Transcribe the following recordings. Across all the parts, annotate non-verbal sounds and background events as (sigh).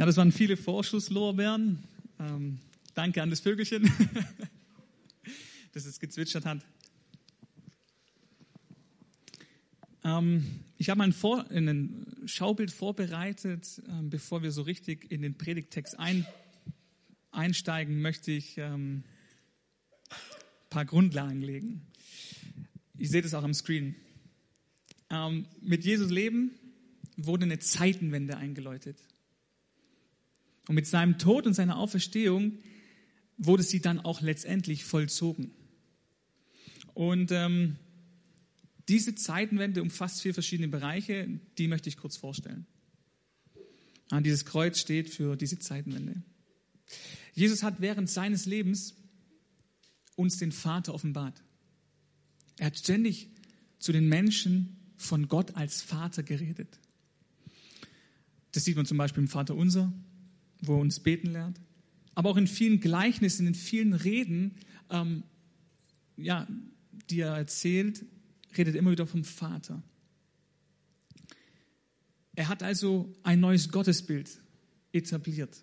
Ja, das waren viele Vorschusslorbeeren. Ähm, danke an das Vögelchen, (laughs) das es gezwitschert hat. Ähm, ich habe ein, ein Schaubild vorbereitet. Ähm, bevor wir so richtig in den Predigtext ein einsteigen, möchte ich ähm, ein paar Grundlagen legen. Ich sehe das auch am Screen. Ähm, mit Jesus Leben wurde eine Zeitenwende eingeläutet. Und mit seinem Tod und seiner Auferstehung wurde sie dann auch letztendlich vollzogen. Und ähm, diese Zeitenwende umfasst vier verschiedene Bereiche, die möchte ich kurz vorstellen. Ja, dieses Kreuz steht für diese Zeitenwende. Jesus hat während seines Lebens uns den Vater offenbart. Er hat ständig zu den Menschen von Gott als Vater geredet. Das sieht man zum Beispiel im Vater Unser, wo er uns beten lernt. Aber auch in vielen Gleichnissen, in vielen Reden, ähm, ja, die er erzählt, redet immer wieder vom Vater. Er hat also ein neues Gottesbild etabliert.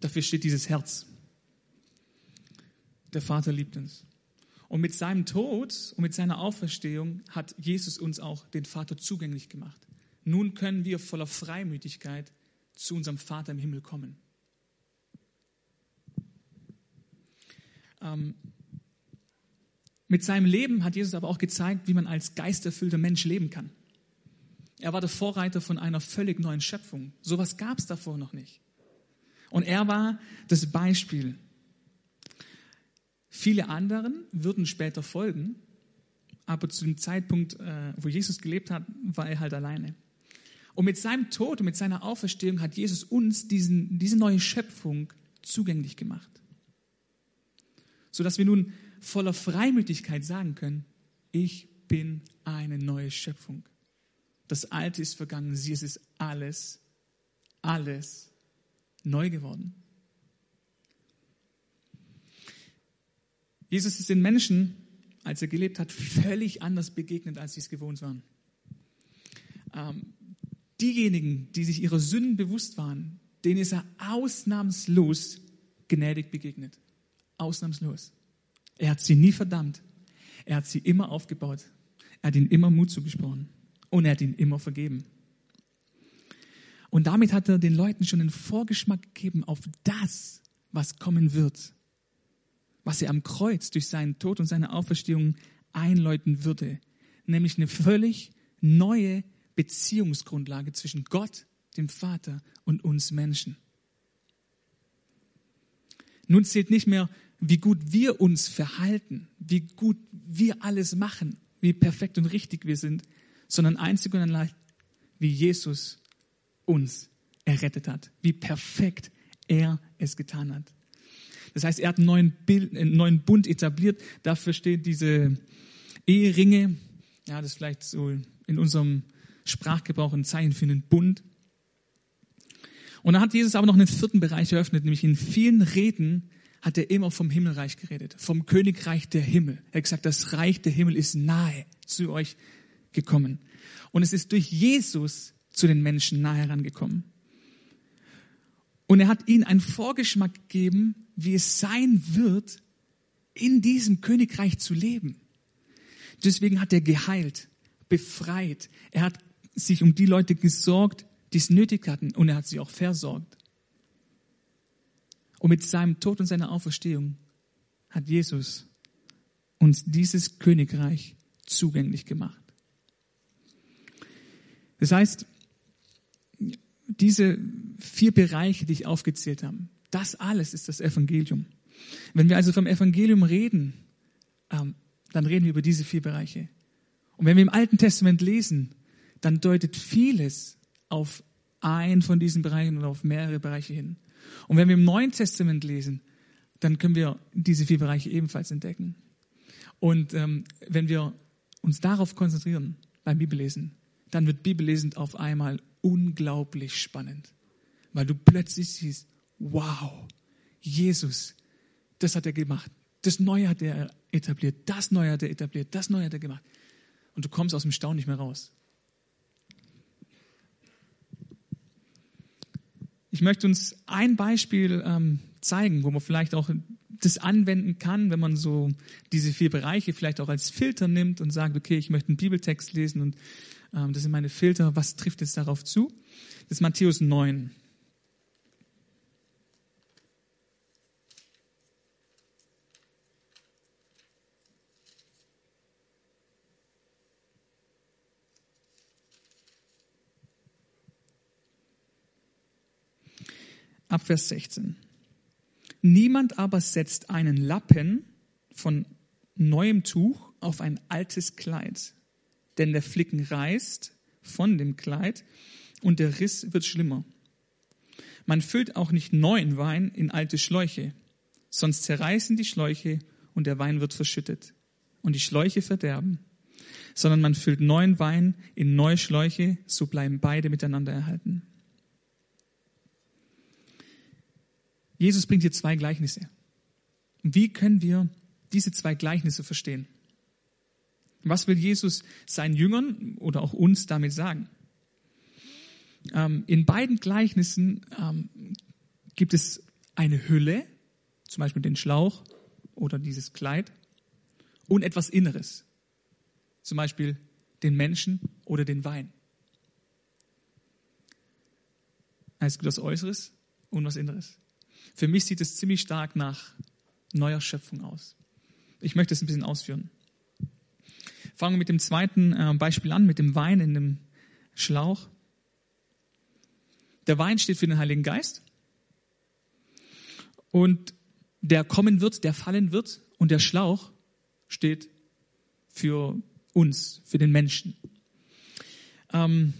Dafür steht dieses Herz. Der Vater liebt uns. Und mit seinem Tod und mit seiner Auferstehung hat Jesus uns auch den Vater zugänglich gemacht. Nun können wir voller Freimütigkeit zu unserem Vater im Himmel kommen. Ähm, mit seinem Leben hat Jesus aber auch gezeigt, wie man als geisterfüllter Mensch leben kann. Er war der Vorreiter von einer völlig neuen Schöpfung. Sowas gab es davor noch nicht. Und er war das Beispiel. Viele anderen würden später folgen, aber zu dem Zeitpunkt, äh, wo Jesus gelebt hat, war er halt alleine. Und mit seinem Tod und mit seiner Auferstehung hat Jesus uns diesen, diese neue Schöpfung zugänglich gemacht. Sodass wir nun voller Freimütigkeit sagen können, ich bin eine neue Schöpfung. Das Alte ist vergangen, sie ist alles, alles neu geworden. Jesus ist den Menschen, als er gelebt hat, völlig anders begegnet, als sie es gewohnt waren. Ähm, diejenigen, die sich ihrer Sünden bewusst waren, denen ist er ausnahmslos gnädig begegnet. Ausnahmslos. Er hat sie nie verdammt. Er hat sie immer aufgebaut. Er hat ihnen immer Mut zugesprochen. Und er hat ihnen immer vergeben. Und damit hat er den Leuten schon einen Vorgeschmack gegeben auf das, was kommen wird. Was er am Kreuz durch seinen Tod und seine Auferstehung einläuten würde. Nämlich eine völlig neue Beziehungsgrundlage zwischen Gott, dem Vater und uns Menschen. Nun zählt nicht mehr, wie gut wir uns verhalten, wie gut wir alles machen, wie perfekt und richtig wir sind, sondern einzig und allein, wie Jesus uns errettet hat, wie perfekt er es getan hat. Das heißt, er hat einen neuen, Bild, einen neuen Bund etabliert. Dafür steht diese Eheringe. Ja, das ist vielleicht so in unserem Sprachgebrauch ein Zeichen für einen Bund. Und dann hat Jesus aber noch einen vierten Bereich eröffnet, nämlich in vielen Reden hat er immer vom Himmelreich geredet, vom Königreich der Himmel. Er hat gesagt, das Reich der Himmel ist nahe zu euch gekommen. Und es ist durch Jesus zu den Menschen nahe herangekommen. Und er hat ihnen einen Vorgeschmack gegeben, wie es sein wird, in diesem Königreich zu leben. Deswegen hat er geheilt, befreit. Er hat sich um die Leute gesorgt, die es nötig hatten. Und er hat sie auch versorgt. Und mit seinem Tod und seiner Auferstehung hat Jesus uns dieses Königreich zugänglich gemacht. Das heißt, diese vier Bereiche, die ich aufgezählt habe, das alles ist das Evangelium. Wenn wir also vom Evangelium reden, ähm, dann reden wir über diese vier Bereiche. Und wenn wir im Alten Testament lesen, dann deutet vieles auf einen von diesen Bereichen oder auf mehrere Bereiche hin. Und wenn wir im Neuen Testament lesen, dann können wir diese vier Bereiche ebenfalls entdecken. Und ähm, wenn wir uns darauf konzentrieren beim Bibellesen, dann wird Bibellesen auf einmal unglaublich spannend, weil du plötzlich siehst, wow, Jesus, das hat er gemacht, das Neue hat er etabliert, das Neue hat er etabliert, das Neue hat er gemacht. Und du kommst aus dem Staunen nicht mehr raus. Ich möchte uns ein Beispiel ähm, zeigen, wo man vielleicht auch das anwenden kann, wenn man so diese vier Bereiche vielleicht auch als Filter nimmt und sagt, okay, ich möchte einen Bibeltext lesen und ähm, das sind meine Filter, was trifft jetzt darauf zu? Das ist Matthäus 9. Ab Vers 16. Niemand aber setzt einen Lappen von neuem Tuch auf ein altes Kleid, denn der Flicken reißt von dem Kleid und der Riss wird schlimmer. Man füllt auch nicht neuen Wein in alte Schläuche, sonst zerreißen die Schläuche und der Wein wird verschüttet und die Schläuche verderben, sondern man füllt neuen Wein in neue Schläuche, so bleiben beide miteinander erhalten. Jesus bringt hier zwei Gleichnisse. Wie können wir diese zwei Gleichnisse verstehen? Was will Jesus seinen Jüngern oder auch uns damit sagen? Ähm, in beiden Gleichnissen ähm, gibt es eine Hülle, zum Beispiel den Schlauch oder dieses Kleid, und etwas Inneres, zum Beispiel den Menschen oder den Wein. Es gibt was Äußeres und was Inneres. Für mich sieht es ziemlich stark nach neuer Schöpfung aus. Ich möchte es ein bisschen ausführen. Fangen wir mit dem zweiten äh, Beispiel an, mit dem Wein in dem Schlauch. Der Wein steht für den Heiligen Geist und der kommen wird, der fallen wird und der Schlauch steht für uns, für den Menschen. Ähm,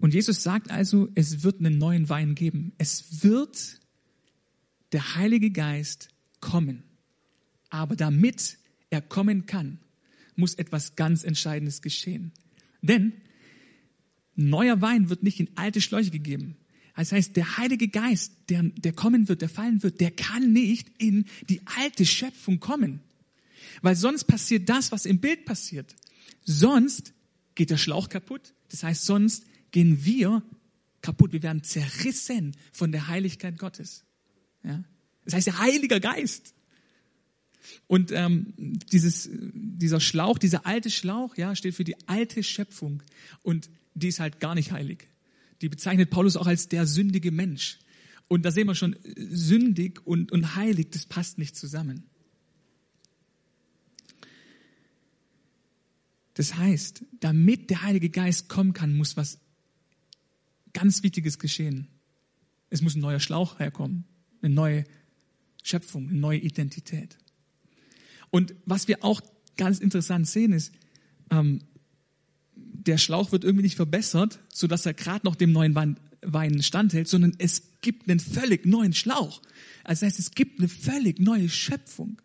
und Jesus sagt also, es wird einen neuen Wein geben. Es wird der Heilige Geist kommen. Aber damit er kommen kann, muss etwas ganz Entscheidendes geschehen. Denn neuer Wein wird nicht in alte Schläuche gegeben. Das heißt, der Heilige Geist, der, der kommen wird, der fallen wird, der kann nicht in die alte Schöpfung kommen. Weil sonst passiert das, was im Bild passiert. Sonst geht der Schlauch kaputt. Das heißt, sonst gehen wir kaputt. Wir werden zerrissen von der Heiligkeit Gottes. Ja? Das heißt, der Heilige Geist. Und ähm, dieses, dieser Schlauch, dieser alte Schlauch, ja, steht für die alte Schöpfung. Und die ist halt gar nicht heilig. Die bezeichnet Paulus auch als der sündige Mensch. Und da sehen wir schon, sündig und, und heilig, das passt nicht zusammen. Das heißt, damit der Heilige Geist kommen kann, muss was ganz Wichtiges geschehen. Es muss ein neuer Schlauch herkommen, eine neue Schöpfung, eine neue Identität. Und was wir auch ganz interessant sehen ist, ähm, der Schlauch wird irgendwie nicht verbessert, so dass er gerade noch dem neuen Wein, Wein standhält, sondern es gibt einen völlig neuen Schlauch. Also das heißt, es gibt eine völlig neue Schöpfung.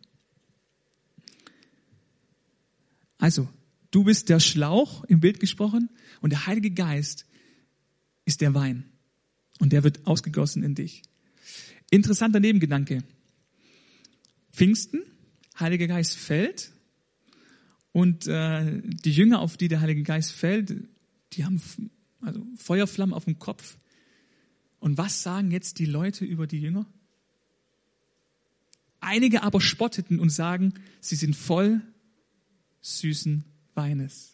Also, du bist der Schlauch im Bild gesprochen und der Heilige Geist ist der Wein. Und der wird ausgegossen in dich. Interessanter Nebengedanke. Pfingsten, Heiliger Geist fällt und äh, die Jünger, auf die der Heilige Geist fällt, die haben also Feuerflammen auf dem Kopf. Und was sagen jetzt die Leute über die Jünger? Einige aber spotteten und sagen, sie sind voll süßen Weines.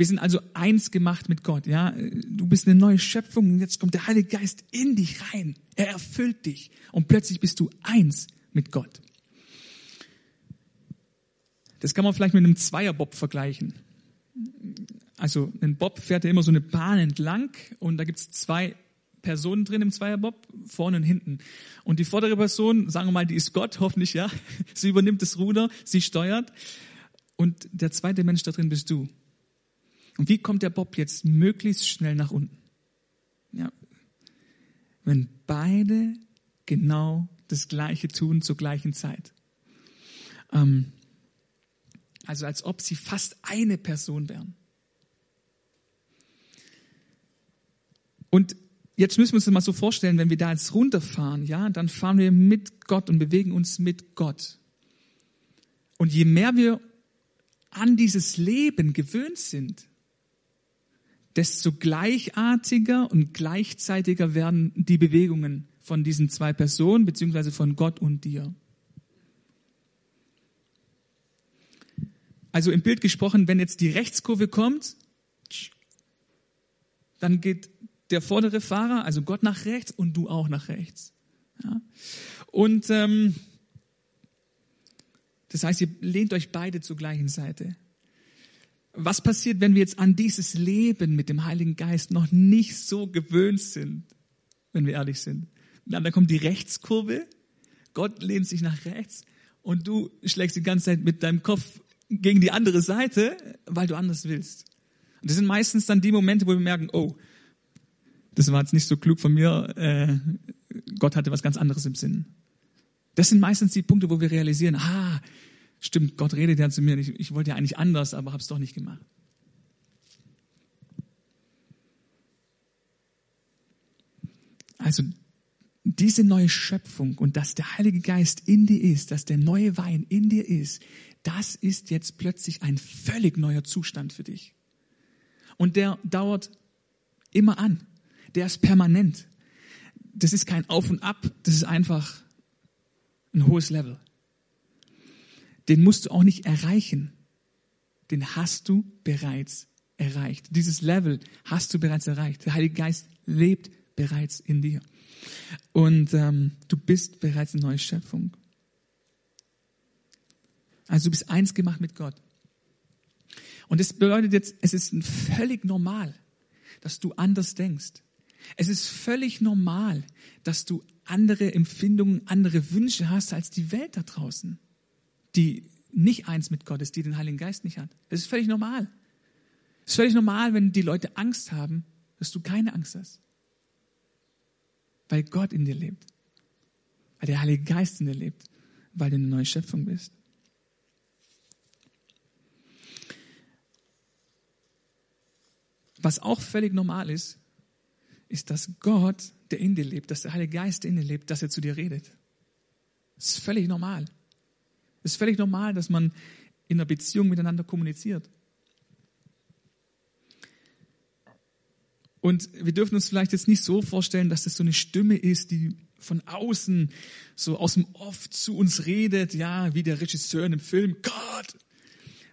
Wir sind also eins gemacht mit Gott, ja. Du bist eine neue Schöpfung und jetzt kommt der Heilige Geist in dich rein. Er erfüllt dich und plötzlich bist du eins mit Gott. Das kann man vielleicht mit einem Zweierbob vergleichen. Also ein Bob fährt ja immer so eine Bahn entlang und da gibt es zwei Personen drin im Zweierbob, vorne und hinten. Und die vordere Person, sagen wir mal, die ist Gott, hoffentlich ja. (laughs) Sie übernimmt das Ruder, sie steuert. Und der zweite Mensch da drin bist du. Und wie kommt der Bob jetzt möglichst schnell nach unten? Ja. Wenn beide genau das Gleiche tun zur gleichen Zeit. Ähm, also als ob sie fast eine Person wären. Und jetzt müssen wir uns das mal so vorstellen, wenn wir da jetzt runterfahren, ja, dann fahren wir mit Gott und bewegen uns mit Gott. Und je mehr wir an dieses Leben gewöhnt sind, desto gleichartiger und gleichzeitiger werden die Bewegungen von diesen zwei Personen, beziehungsweise von Gott und dir. Also im Bild gesprochen, wenn jetzt die Rechtskurve kommt, dann geht der vordere Fahrer, also Gott nach rechts und du auch nach rechts. Ja? Und ähm, das heißt, ihr lehnt euch beide zur gleichen Seite. Was passiert, wenn wir jetzt an dieses Leben mit dem Heiligen Geist noch nicht so gewöhnt sind, wenn wir ehrlich sind? Dann, dann kommt die Rechtskurve, Gott lehnt sich nach rechts und du schlägst die ganze Zeit mit deinem Kopf gegen die andere Seite, weil du anders willst. Und das sind meistens dann die Momente, wo wir merken, oh, das war jetzt nicht so klug von mir, äh, Gott hatte was ganz anderes im Sinn. Das sind meistens die Punkte, wo wir realisieren, ah, stimmt, Gott redet ja zu mir, ich, ich wollte ja eigentlich anders, aber habe es doch nicht gemacht. Also diese neue Schöpfung und dass der Heilige Geist in dir ist, dass der neue Wein in dir ist, das ist jetzt plötzlich ein völlig neuer Zustand für dich. Und der dauert immer an. Der ist permanent. Das ist kein Auf und Ab, das ist einfach ein hohes Level. Den musst du auch nicht erreichen. Den hast du bereits erreicht. Dieses Level hast du bereits erreicht. Der Heilige Geist lebt bereits in dir. Und ähm, du bist bereits eine neue Schöpfung. Also du bist eins gemacht mit Gott. Und das bedeutet jetzt, es ist völlig normal, dass du anders denkst. Es ist völlig normal, dass du andere Empfindungen, andere Wünsche hast als die Welt da draußen, die nicht eins mit Gott ist, die den Heiligen Geist nicht hat. Das ist völlig normal. Es ist völlig normal, wenn die Leute Angst haben, dass du keine Angst hast. Weil Gott in dir lebt. Weil der Heilige Geist in dir lebt. Weil du eine neue Schöpfung bist. Was auch völlig normal ist, ist, dass Gott, der in dir lebt, dass der Heilige Geist in dir lebt, dass er zu dir redet. Das ist völlig normal. Es ist völlig normal, dass man in einer Beziehung miteinander kommuniziert. Und wir dürfen uns vielleicht jetzt nicht so vorstellen, dass das so eine Stimme ist, die von außen, so aus dem Off zu uns redet, ja, wie der Regisseur in einem Film, Gott,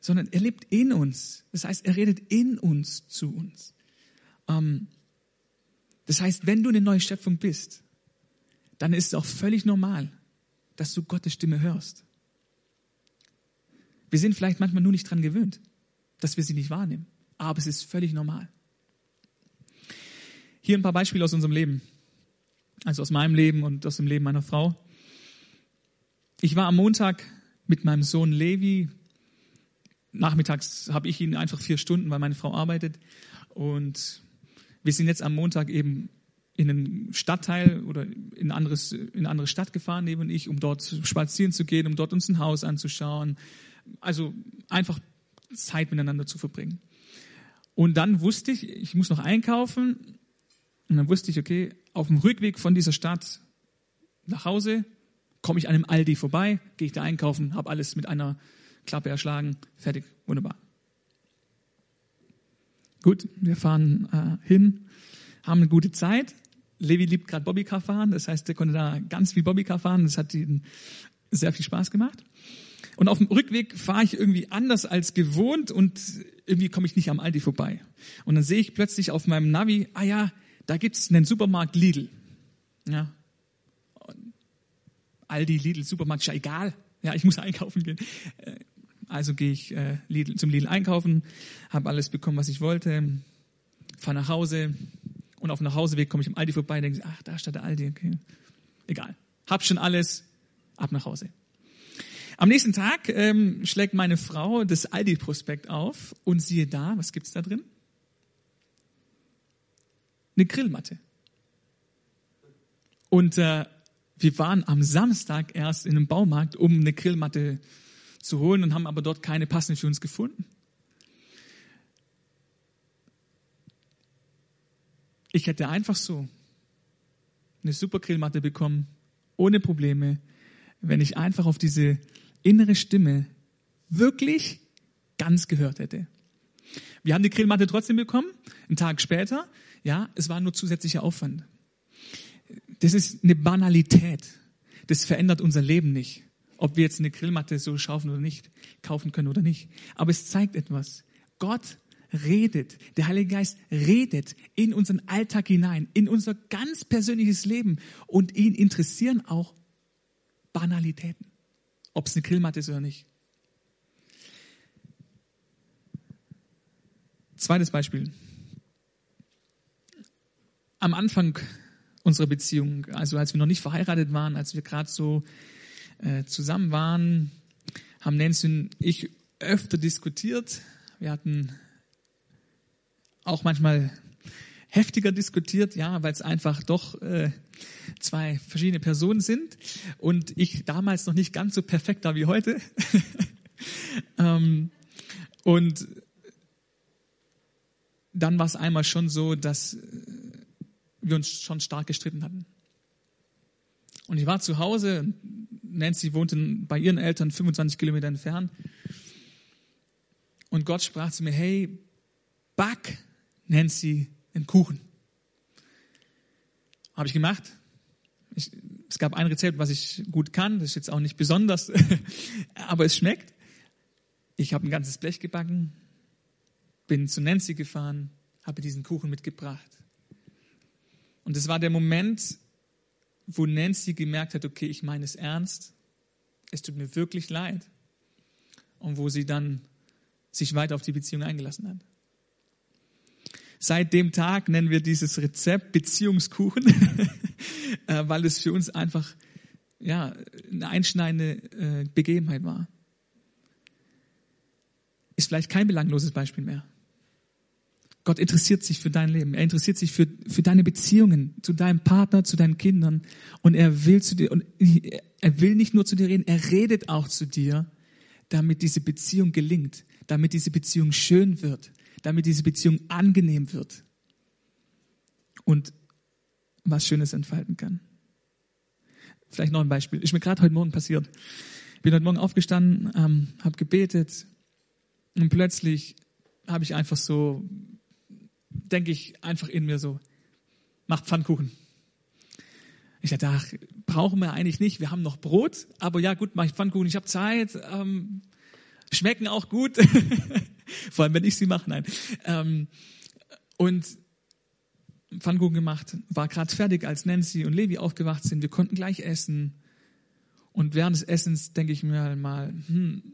sondern er lebt in uns. Das heißt, er redet in uns zu uns. Ähm, das heißt, wenn du eine neue Schöpfung bist, dann ist es auch völlig normal, dass du Gottes Stimme hörst. Wir sind vielleicht manchmal nur nicht dran gewöhnt, dass wir sie nicht wahrnehmen, aber es ist völlig normal. Hier ein paar Beispiele aus unserem Leben, also aus meinem Leben und aus dem Leben meiner Frau. Ich war am Montag mit meinem Sohn Levi nachmittags habe ich ihn einfach vier Stunden, weil meine Frau arbeitet. Und wir sind jetzt am Montag eben in einen Stadtteil oder in, anderes, in eine andere Stadt gefahren, neben ich, um dort spazieren zu gehen, um dort uns ein Haus anzuschauen. Also einfach Zeit miteinander zu verbringen. Und dann wusste ich, ich muss noch einkaufen. Und dann wusste ich, okay, auf dem Rückweg von dieser Stadt nach Hause komme ich an einem Aldi vorbei, gehe ich da einkaufen, habe alles mit einer Klappe erschlagen, fertig, wunderbar. Gut, wir fahren äh, hin, haben eine gute Zeit. Levi liebt gerade Bobbycar fahren, das heißt, er konnte da ganz viel Bobbycar fahren, das hat ihm sehr viel Spaß gemacht. Und auf dem Rückweg fahre ich irgendwie anders als gewohnt und irgendwie komme ich nicht am Aldi vorbei. Und dann sehe ich plötzlich auf meinem Navi, ah ja, da gibt es einen Supermarkt Lidl. Ja. Aldi, Lidl, Supermarkt, ist ja egal. Ja, ich muss (laughs) einkaufen gehen. Äh, also gehe ich äh, Lidl, zum Lidl einkaufen, habe alles bekommen, was ich wollte, fahre nach Hause und auf dem Nachhauseweg komme ich am Aldi vorbei und denke, ach, da steht der Aldi, okay. Egal. Hab schon alles, ab nach Hause. Am nächsten Tag ähm, schlägt meine Frau das Aldi-Prospekt auf und siehe da, was gibt's da drin? Eine Grillmatte. Und äh, wir waren am Samstag erst in einem Baumarkt, um eine Grillmatte zu holen und haben aber dort keine passende für uns gefunden. Ich hätte einfach so eine super Grillmatte bekommen, ohne Probleme, wenn ich einfach auf diese innere Stimme wirklich ganz gehört hätte. Wir haben die Grillmatte trotzdem bekommen, einen Tag später. Ja, es war nur zusätzlicher Aufwand. Das ist eine Banalität. Das verändert unser Leben nicht. Ob wir jetzt eine Grillmatte so schaffen oder nicht, kaufen können oder nicht. Aber es zeigt etwas. Gott redet. Der Heilige Geist redet in unseren Alltag hinein, in unser ganz persönliches Leben. Und ihn interessieren auch Banalitäten. Ob es eine Grillmatte ist oder nicht. Zweites Beispiel. Am Anfang unserer Beziehung, also als wir noch nicht verheiratet waren, als wir gerade so äh, zusammen waren, haben Nancy und ich öfter diskutiert. Wir hatten auch manchmal heftiger diskutiert, ja, weil es einfach doch äh, zwei verschiedene Personen sind und ich damals noch nicht ganz so perfekt war wie heute. (laughs) ähm, und dann war es einmal schon so, dass wir uns schon stark gestritten hatten. Und ich war zu Hause, Nancy wohnte bei ihren Eltern 25 Kilometer entfernt. Und Gott sprach zu mir, hey, back Nancy einen Kuchen. Habe ich gemacht. Ich, es gab ein Rezept, was ich gut kann. Das ist jetzt auch nicht besonders, (laughs) aber es schmeckt. Ich habe ein ganzes Blech gebacken, bin zu Nancy gefahren, habe diesen Kuchen mitgebracht. Und es war der Moment, wo Nancy gemerkt hat, okay, ich meine es ernst, es tut mir wirklich leid. Und wo sie dann sich weiter auf die Beziehung eingelassen hat. Seit dem Tag nennen wir dieses Rezept Beziehungskuchen, (laughs) äh, weil es für uns einfach ja, eine einschneidende äh, Begebenheit war. Ist vielleicht kein belangloses Beispiel mehr. Gott interessiert sich für dein Leben. Er interessiert sich für, für deine Beziehungen zu deinem Partner, zu deinen Kindern. Und er will zu dir, und er will nicht nur zu dir reden, er redet auch zu dir, damit diese Beziehung gelingt, damit diese Beziehung schön wird, damit diese Beziehung angenehm wird und was Schönes entfalten kann. Vielleicht noch ein Beispiel. Ist mir gerade heute Morgen passiert. Bin heute Morgen aufgestanden, ähm, habe gebetet und plötzlich habe ich einfach so denke ich einfach in mir so, macht Pfannkuchen. Ich dachte, ach, brauchen wir eigentlich nicht, wir haben noch Brot, aber ja gut, mache ich Pfannkuchen, ich habe Zeit, ähm, schmecken auch gut, (laughs) vor allem wenn ich sie mache, nein. Ähm, und Pfannkuchen gemacht, war gerade fertig, als Nancy und Levi aufgewacht sind, wir konnten gleich essen. Und während des Essens denke ich mir mal, hm,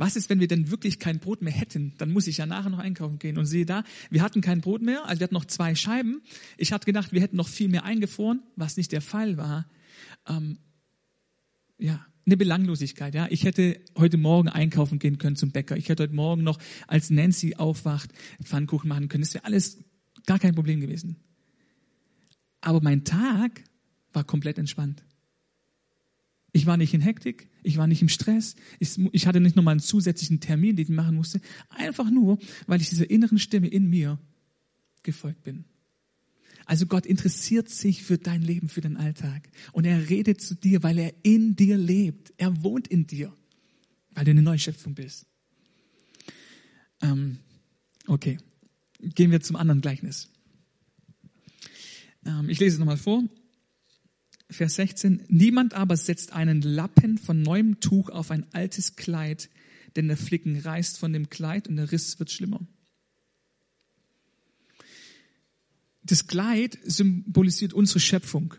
was ist, wenn wir denn wirklich kein Brot mehr hätten? Dann muss ich ja nachher noch einkaufen gehen. Und sehe da, wir hatten kein Brot mehr, also wir hatten noch zwei Scheiben. Ich hatte gedacht, wir hätten noch viel mehr eingefroren, was nicht der Fall war. Ähm, ja, eine Belanglosigkeit. Ja, ich hätte heute Morgen einkaufen gehen können zum Bäcker. Ich hätte heute Morgen noch, als Nancy aufwacht, Pfannkuchen machen können. Das wäre alles gar kein Problem gewesen. Aber mein Tag war komplett entspannt. Ich war nicht in Hektik, ich war nicht im Stress, ich, ich hatte nicht nochmal einen zusätzlichen Termin, den ich machen musste. Einfach nur, weil ich dieser inneren Stimme in mir gefolgt bin. Also Gott interessiert sich für dein Leben, für den Alltag. Und er redet zu dir, weil er in dir lebt. Er wohnt in dir, weil du eine neue Schöpfung bist. Ähm, okay, gehen wir zum anderen Gleichnis. Ähm, ich lese es nochmal vor. Vers 16, niemand aber setzt einen Lappen von neuem Tuch auf ein altes Kleid, denn der Flicken reißt von dem Kleid und der Riss wird schlimmer. Das Kleid symbolisiert unsere Schöpfung.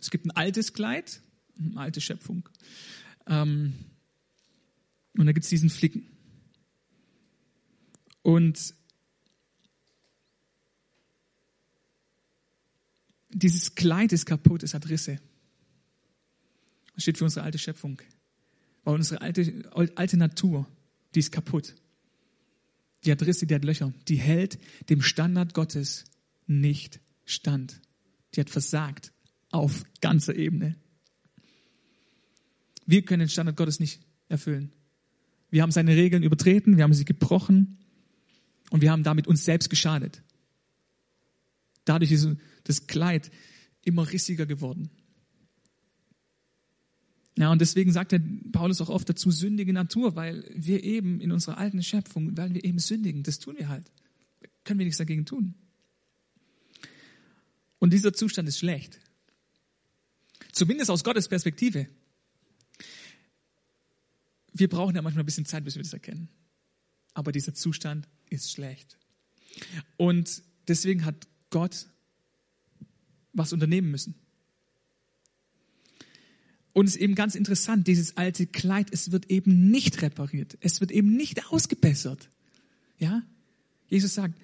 Es gibt ein altes Kleid, eine alte Schöpfung. Ähm, und da gibt es diesen Flicken. Und dieses Kleid ist kaputt, es hat Risse. Das steht für unsere alte Schöpfung. Weil unsere alte, alte Natur, die ist kaputt. Die hat Risse, die hat Löcher. Die hält dem Standard Gottes nicht stand. Die hat versagt auf ganzer Ebene. Wir können den Standard Gottes nicht erfüllen. Wir haben seine Regeln übertreten, wir haben sie gebrochen und wir haben damit uns selbst geschadet. Dadurch ist das Kleid immer rissiger geworden. Ja, und deswegen sagt der Paulus auch oft dazu sündige Natur, weil wir eben in unserer alten Schöpfung, weil wir eben sündigen, das tun wir halt. Können wir nichts dagegen tun. Und dieser Zustand ist schlecht. Zumindest aus Gottes Perspektive. Wir brauchen ja manchmal ein bisschen Zeit, bis wir das erkennen. Aber dieser Zustand ist schlecht. Und deswegen hat Gott was unternehmen müssen. Und es ist eben ganz interessant, dieses alte Kleid, es wird eben nicht repariert. Es wird eben nicht ausgebessert. Ja? Jesus sagt,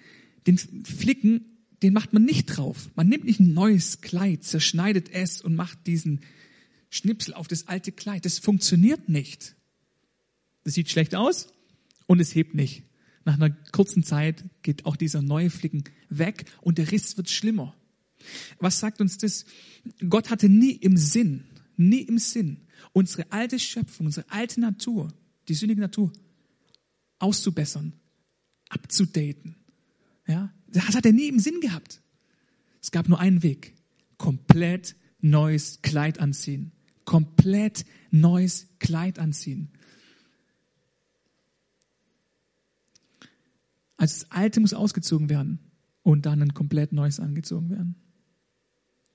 den Flicken, den macht man nicht drauf. Man nimmt nicht ein neues Kleid, zerschneidet es und macht diesen Schnipsel auf das alte Kleid. Das funktioniert nicht. Das sieht schlecht aus und es hebt nicht. Nach einer kurzen Zeit geht auch dieser neue Flicken weg und der Riss wird schlimmer. Was sagt uns das? Gott hatte nie im Sinn, nie im Sinn, unsere alte Schöpfung, unsere alte Natur, die sündige Natur auszubessern, abzudaten. Ja, das hat er nie im Sinn gehabt. Es gab nur einen Weg. Komplett neues Kleid anziehen. Komplett neues Kleid anziehen. Also das Alte muss ausgezogen werden und dann ein komplett neues angezogen werden.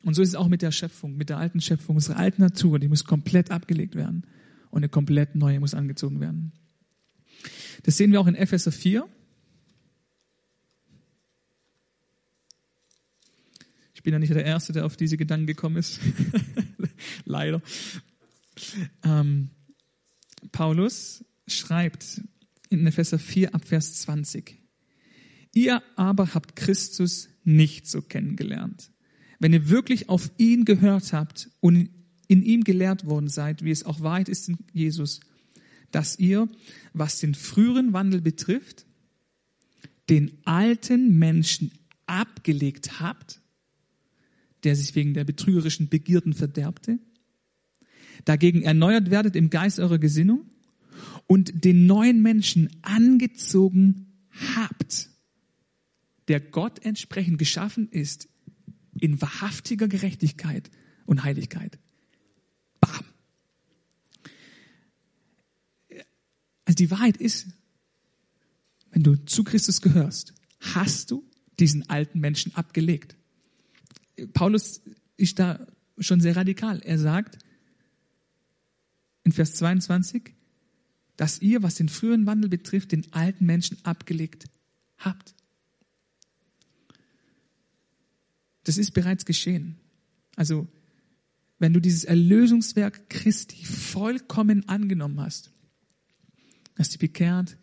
Und so ist es auch mit der Schöpfung, mit der alten Schöpfung. Unsere alte Natur, die muss komplett abgelegt werden und eine komplett neue muss angezogen werden. Das sehen wir auch in Epheser 4. Ich bin ja nicht der Erste, der auf diese Gedanken gekommen ist. (laughs) Leider. Ähm, Paulus schreibt in Epheser 4 ab Vers 20. Ihr aber habt Christus nicht so kennengelernt wenn ihr wirklich auf ihn gehört habt und in ihm gelehrt worden seid, wie es auch Wahrheit ist in Jesus, dass ihr, was den früheren Wandel betrifft, den alten Menschen abgelegt habt, der sich wegen der betrügerischen Begierden verderbte, dagegen erneuert werdet im Geist eurer Gesinnung und den neuen Menschen angezogen habt, der Gott entsprechend geschaffen ist in wahrhaftiger Gerechtigkeit und Heiligkeit. Bam. Also die Wahrheit ist, wenn du zu Christus gehörst, hast du diesen alten Menschen abgelegt. Paulus ist da schon sehr radikal. Er sagt in Vers 22, dass ihr, was den früheren Wandel betrifft, den alten Menschen abgelegt habt. Das ist bereits geschehen. Also, wenn du dieses Erlösungswerk Christi vollkommen angenommen hast, hast dich bekehrt,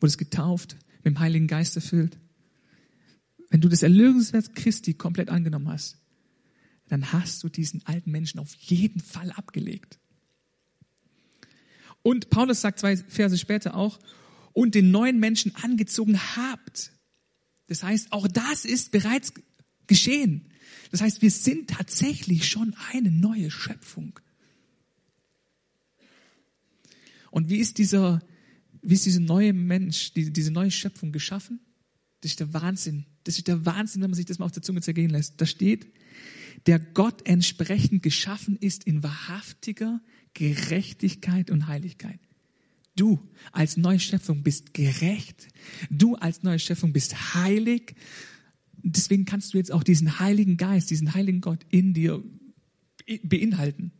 wurdest getauft, mit dem Heiligen Geist erfüllt, wenn du das Erlösungswerk Christi komplett angenommen hast, dann hast du diesen alten Menschen auf jeden Fall abgelegt. Und Paulus sagt zwei Verse später auch, und den neuen Menschen angezogen habt. Das heißt, auch das ist bereits geschehen. Das heißt, wir sind tatsächlich schon eine neue Schöpfung. Und wie ist dieser, wie ist dieser neue Mensch, die, diese neue Schöpfung geschaffen? Das ist der Wahnsinn. Das ist der Wahnsinn, wenn man sich das mal auf der Zunge zergehen lässt. Da steht, der Gott entsprechend geschaffen ist in wahrhaftiger Gerechtigkeit und Heiligkeit. Du als neue Schöpfung bist gerecht. Du als neue Schöpfung bist heilig deswegen kannst du jetzt auch diesen Heiligen Geist, diesen Heiligen Gott in dir beinhalten.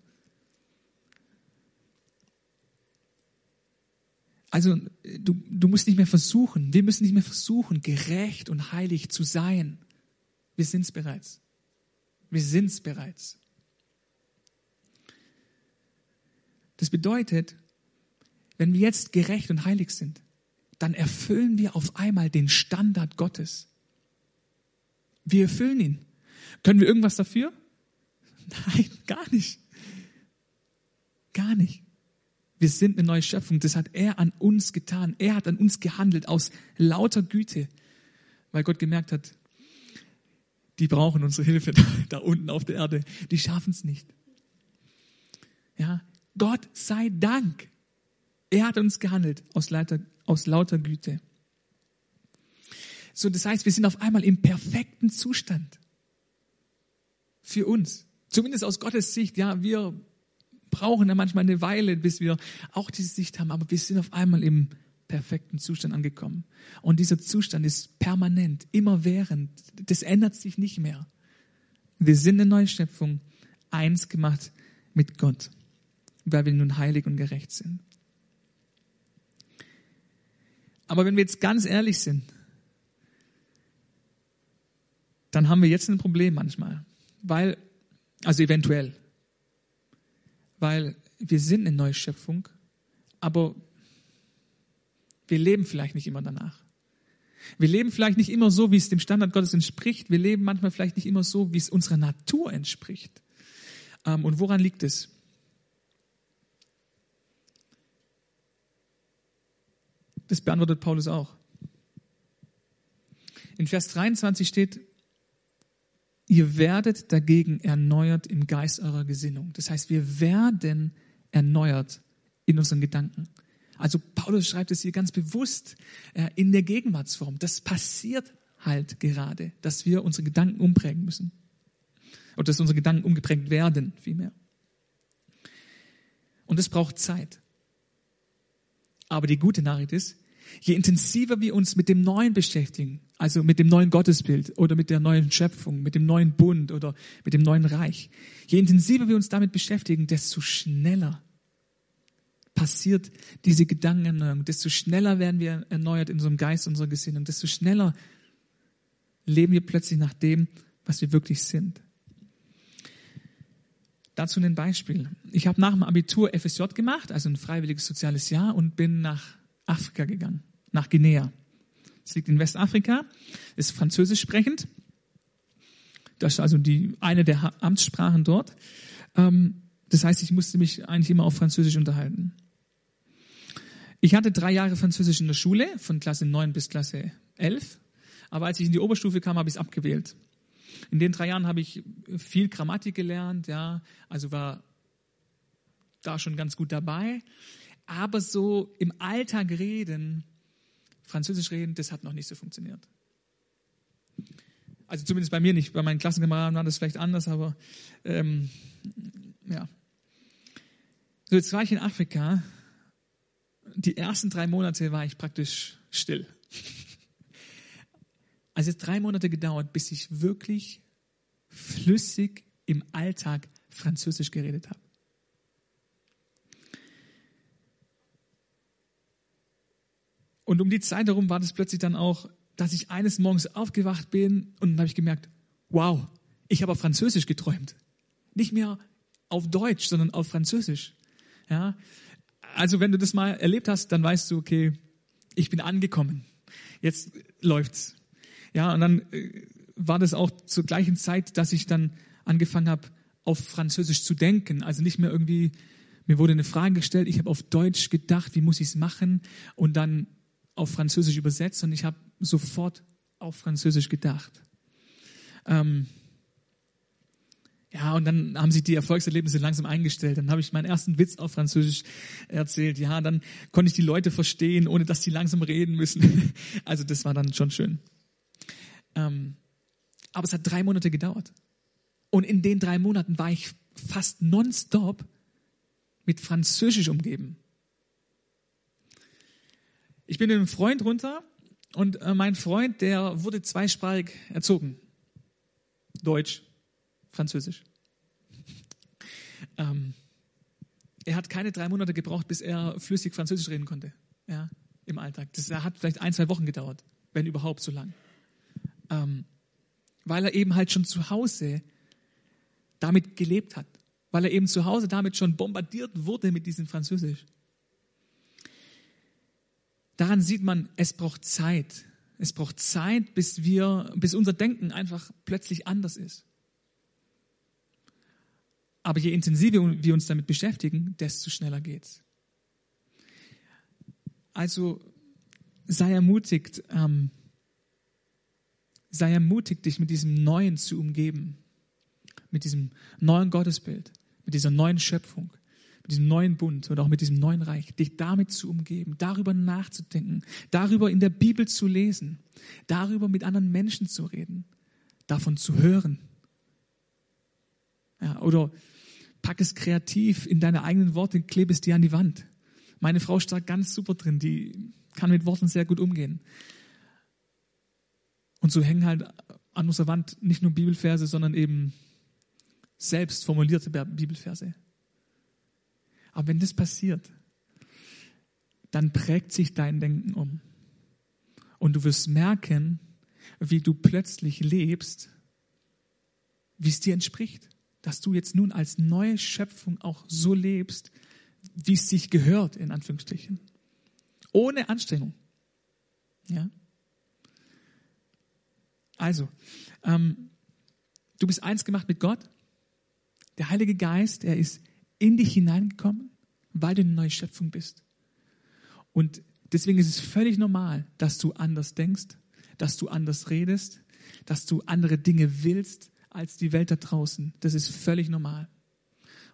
Also du, du musst nicht mehr versuchen, wir müssen nicht mehr versuchen, gerecht und heilig zu sein. Wir sind es bereits. Wir sind es bereits. Das bedeutet, wenn wir jetzt gerecht und heilig sind, dann erfüllen wir auf einmal den Standard Gottes. Wir erfüllen ihn. Können wir irgendwas dafür? (laughs) Nein, gar nicht. Gar nicht. Wir sind eine neue Schöpfung. Das hat er an uns getan. Er hat an uns gehandelt aus lauter Güte, weil Gott gemerkt hat, die brauchen unsere Hilfe (laughs) da, da unten auf der Erde. Die schaffen es nicht. Ja, Gott sei Dank. Er hat uns gehandelt aus lauter, aus lauter Güte. So, das heißt, wir sind auf einmal im perfekten Zustand. Für uns. Zumindest aus Gottes Sicht, ja, wir brauchen ja manchmal eine Weile, bis wir auch diese Sicht haben, aber wir sind auf einmal im perfekten Zustand angekommen. Und dieser Zustand ist permanent, immerwährend. Das ändert sich nicht mehr. Wir sind eine neue Schöpfung, eins gemacht mit Gott, weil wir nun heilig und gerecht sind. Aber wenn wir jetzt ganz ehrlich sind, dann haben wir jetzt ein Problem manchmal, weil, also eventuell, weil wir sind eine neue Schöpfung, aber wir leben vielleicht nicht immer danach. Wir leben vielleicht nicht immer so, wie es dem Standard Gottes entspricht. Wir leben manchmal vielleicht nicht immer so, wie es unserer Natur entspricht. Ähm, und woran liegt es? Das beantwortet Paulus auch. In Vers 23 steht, ihr werdet dagegen erneuert im Geist eurer Gesinnung. Das heißt, wir werden erneuert in unseren Gedanken. Also Paulus schreibt es hier ganz bewusst äh, in der Gegenwartsform. Das passiert halt gerade, dass wir unsere Gedanken umprägen müssen. Oder dass unsere Gedanken umgeprägt werden, vielmehr. Und es braucht Zeit. Aber die gute Nachricht ist, je intensiver wir uns mit dem Neuen beschäftigen, also mit dem neuen Gottesbild oder mit der neuen Schöpfung, mit dem neuen Bund oder mit dem neuen Reich, je intensiver wir uns damit beschäftigen, desto schneller passiert diese Gedankenerneuerung, desto schneller werden wir erneuert in unserem Geist, unserer Gesinnung, desto schneller leben wir plötzlich nach dem, was wir wirklich sind. Dazu ein Beispiel. Ich habe nach dem Abitur FSJ gemacht, also ein freiwilliges soziales Jahr, und bin nach Afrika gegangen, nach Guinea. Es liegt in Westafrika, ist französisch sprechend. Das ist also die, eine der Amtssprachen dort. Ähm, das heißt, ich musste mich eigentlich immer auf Französisch unterhalten. Ich hatte drei Jahre Französisch in der Schule, von Klasse 9 bis Klasse 11. Aber als ich in die Oberstufe kam, habe ich es abgewählt. In den drei Jahren habe ich viel Grammatik gelernt, ja, also war da schon ganz gut dabei. Aber so im Alltag reden, Französisch reden, das hat noch nicht so funktioniert. Also zumindest bei mir nicht. Bei meinen Klassenkameraden war das vielleicht anders, aber ähm, ja. So, jetzt war ich in Afrika die ersten drei Monate war ich praktisch still. (laughs) Also es hat drei Monate gedauert, bis ich wirklich flüssig im Alltag Französisch geredet habe. Und um die Zeit herum war das plötzlich dann auch, dass ich eines Morgens aufgewacht bin und dann habe ich gemerkt, wow, ich habe auf Französisch geträumt. Nicht mehr auf Deutsch, sondern auf Französisch. Ja, also wenn du das mal erlebt hast, dann weißt du, okay, ich bin angekommen. Jetzt läuft's. Ja, und dann äh, war das auch zur gleichen Zeit, dass ich dann angefangen habe, auf Französisch zu denken. Also nicht mehr irgendwie, mir wurde eine Frage gestellt, ich habe auf Deutsch gedacht, wie muss ich es machen und dann auf Französisch übersetzt und ich habe sofort auf Französisch gedacht. Ähm, ja, und dann haben sich die Erfolgserlebnisse langsam eingestellt. Dann habe ich meinen ersten Witz auf Französisch erzählt. Ja, dann konnte ich die Leute verstehen, ohne dass sie langsam reden müssen. (laughs) Also das war dann schon schön. Ähm, aber es hat drei Monate gedauert. Und in den drei Monaten war ich fast nonstop mit Französisch umgeben. Ich bin mit einem Freund runter und äh, mein Freund, der wurde zweisprachig erzogen. Deutsch, Französisch. ähm, er hat keine drei Monate gebraucht, bis er flüssig Französisch reden konnte. Ja, im Alltag. Das hat vielleicht ein, zwei Wochen gedauert, wenn überhaupt so lang. Ähm, weil er eben halt schon zu Hause damit gelebt hat. Weil er eben zu Hause damit schon bombardiert wurde mit diesem Französisch. Daran sieht man, es braucht Zeit. Es braucht Zeit, bis wir, bis unser Denken einfach plötzlich anders ist. Aber je intensiver wir uns damit beschäftigen, desto schneller geht's. Also sei ermutigt, ähm, sei ermutigt, dich mit diesem Neuen zu umgeben, mit diesem neuen Gottesbild, mit dieser neuen Schöpfung, mit diesem neuen Bund und auch mit diesem neuen Reich, dich damit zu umgeben, darüber nachzudenken, darüber in der Bibel zu lesen, darüber mit anderen Menschen zu reden, davon zu hören. Ja, oder Pack es kreativ in deine eigenen Worte, klebe es dir an die Wand. Meine Frau ist ganz super drin, die kann mit Worten sehr gut umgehen. Und so hängen halt an unserer Wand nicht nur Bibelverse, sondern eben selbst formulierte Bibelverse. Aber wenn das passiert, dann prägt sich dein Denken um. Und du wirst merken, wie du plötzlich lebst, wie es dir entspricht. Dass du jetzt nun als neue Schöpfung auch so lebst, wie es sich gehört, in Anführungsstrichen. Ohne Anstrengung. Ja? Also, ähm, du bist eins gemacht mit Gott. Der Heilige Geist, er ist in dich hineingekommen, weil du eine neue Schöpfung bist. Und deswegen ist es völlig normal, dass du anders denkst, dass du anders redest, dass du andere Dinge willst als die Welt da draußen. Das ist völlig normal.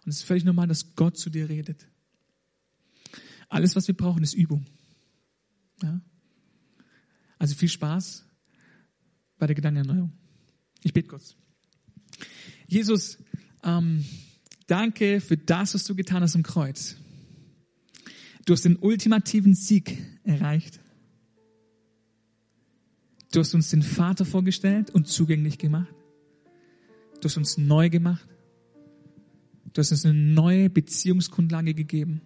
Und es ist völlig normal, dass Gott zu dir redet. Alles, was wir brauchen, ist Übung. Ja? Also viel Spaß bei der Gedankenerneuerung. Ich bete kurz. Jesus, ähm, danke für das, was du getan hast am Kreuz. Du hast den ultimativen Sieg erreicht. Du hast uns den Vater vorgestellt und zugänglich gemacht. Du hast uns neu gemacht. Du hast uns eine neue Beziehungsgrundlage gegeben.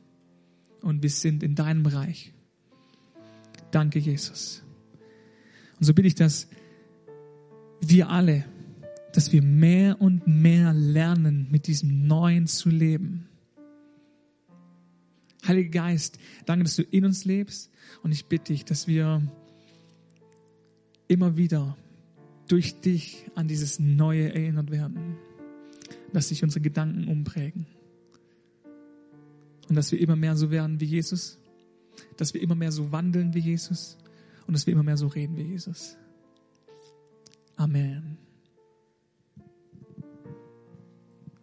Und wir sind in deinem Reich. Danke, Jesus. Und so bitte ich, dass wir alle, dass wir mehr und mehr lernen, mit diesem Neuen zu leben. Heiliger Geist, danke, dass du in uns lebst. Und ich bitte dich, dass wir immer wieder durch dich an dieses Neue erinnert werden. Dass sich unsere Gedanken umprägen. Und dass wir immer mehr so werden wie Jesus. Dass wir immer mehr so wandeln wie Jesus. Und dass wir immer mehr so reden wie Jesus. Amen.